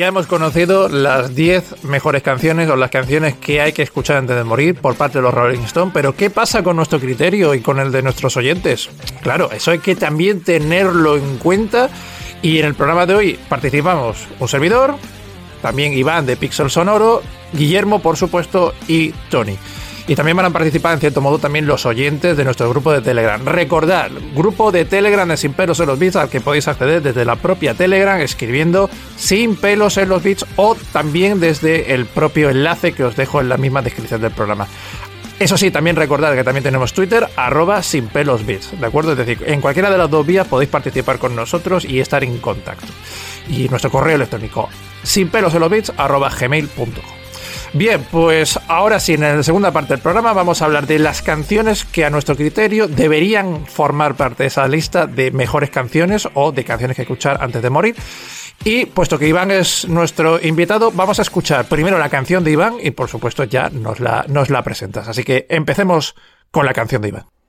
Ya hemos conocido las 10 mejores canciones o las canciones que hay que escuchar antes de morir por parte de los Rolling Stones, pero ¿qué pasa con nuestro criterio y con el de nuestros oyentes? Claro, eso hay que también tenerlo en cuenta y en el programa de hoy participamos un servidor, también Iván de Pixel Sonoro, Guillermo por supuesto y Tony. Y también van a participar, en cierto modo, también los oyentes de nuestro grupo de Telegram. Recordad, grupo de Telegram de Sin Pelos en los Bits al que podéis acceder desde la propia Telegram escribiendo Sin Pelos en los Bits o también desde el propio enlace que os dejo en la misma descripción del programa. Eso sí, también recordad que también tenemos Twitter, arroba sin pelos bits, ¿de acuerdo? Es decir, en cualquiera de las dos vías podéis participar con nosotros y estar en contacto. Y nuestro correo electrónico, sin pelos en los bits, arroba gmail.com. Bien, pues ahora sí, en la segunda parte del programa vamos a hablar de las canciones que a nuestro criterio deberían formar parte de esa lista de mejores canciones o de canciones que escuchar antes de morir. Y puesto que Iván es nuestro invitado, vamos a escuchar primero la canción de Iván y por supuesto ya nos la, nos la presentas. Así que empecemos con la canción de Iván.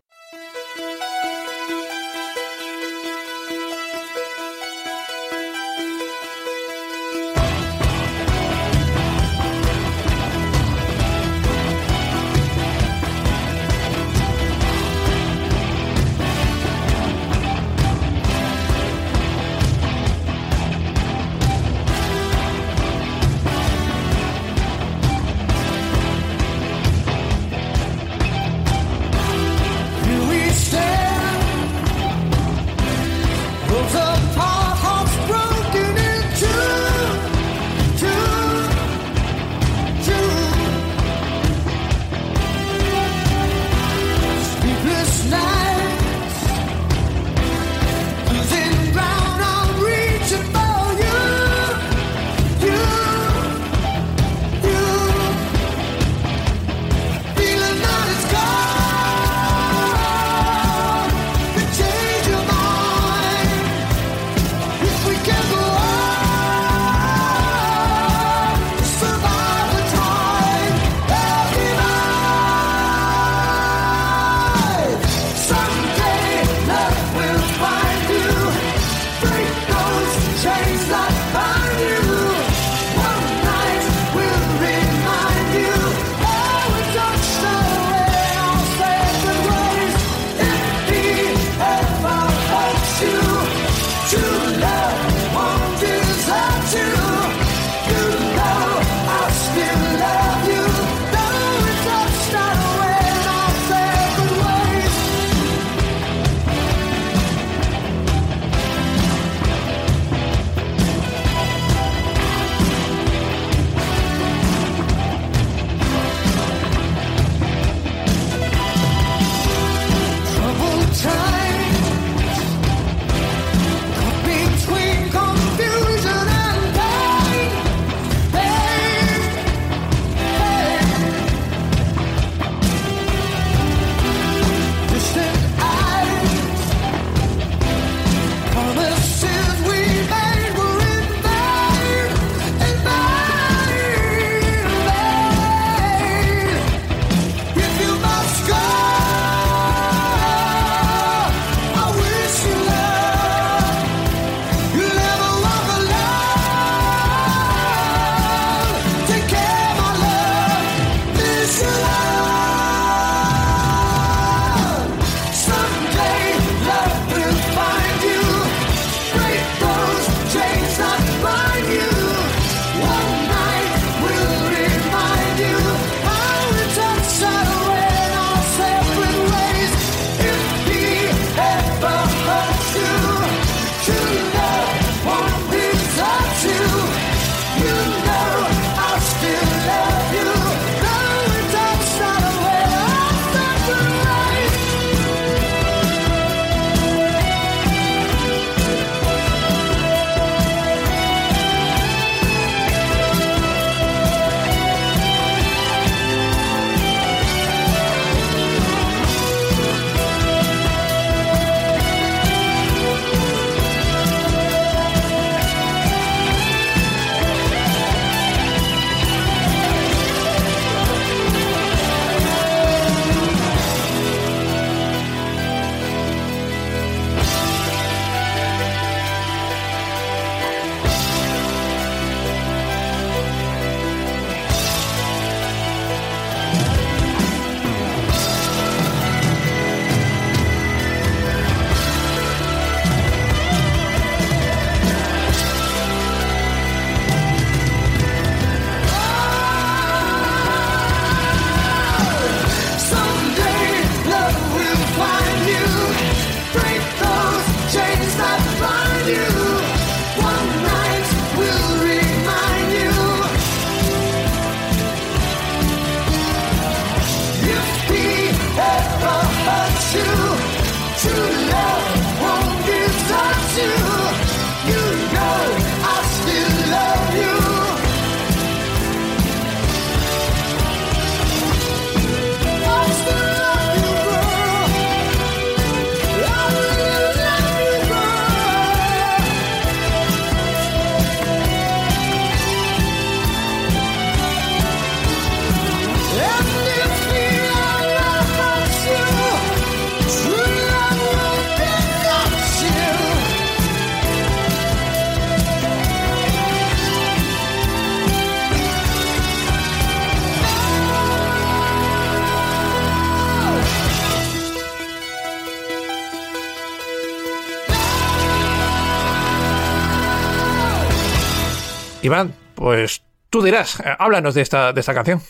Iván, pues tú dirás, eh, háblanos de esta, de esta canción.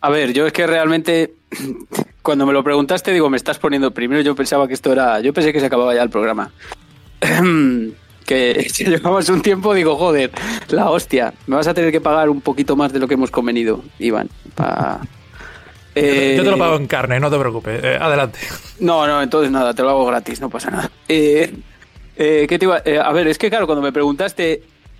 A ver, yo es que realmente cuando me lo preguntaste digo, me estás poniendo primero yo pensaba que esto era, yo pensé que se acababa ya el programa. que si llevamos un tiempo digo, joder, la hostia, me vas a tener que pagar un poquito más de lo que hemos convenido, Iván, yo, te, lo pago en carne, no te preocupes. Eh, adelante. No, no, entonces nada, te lo hago gratis, no pasa nada. Eh, eh, ¿qué te iba? a ver, es que claro, cuando me preguntaste,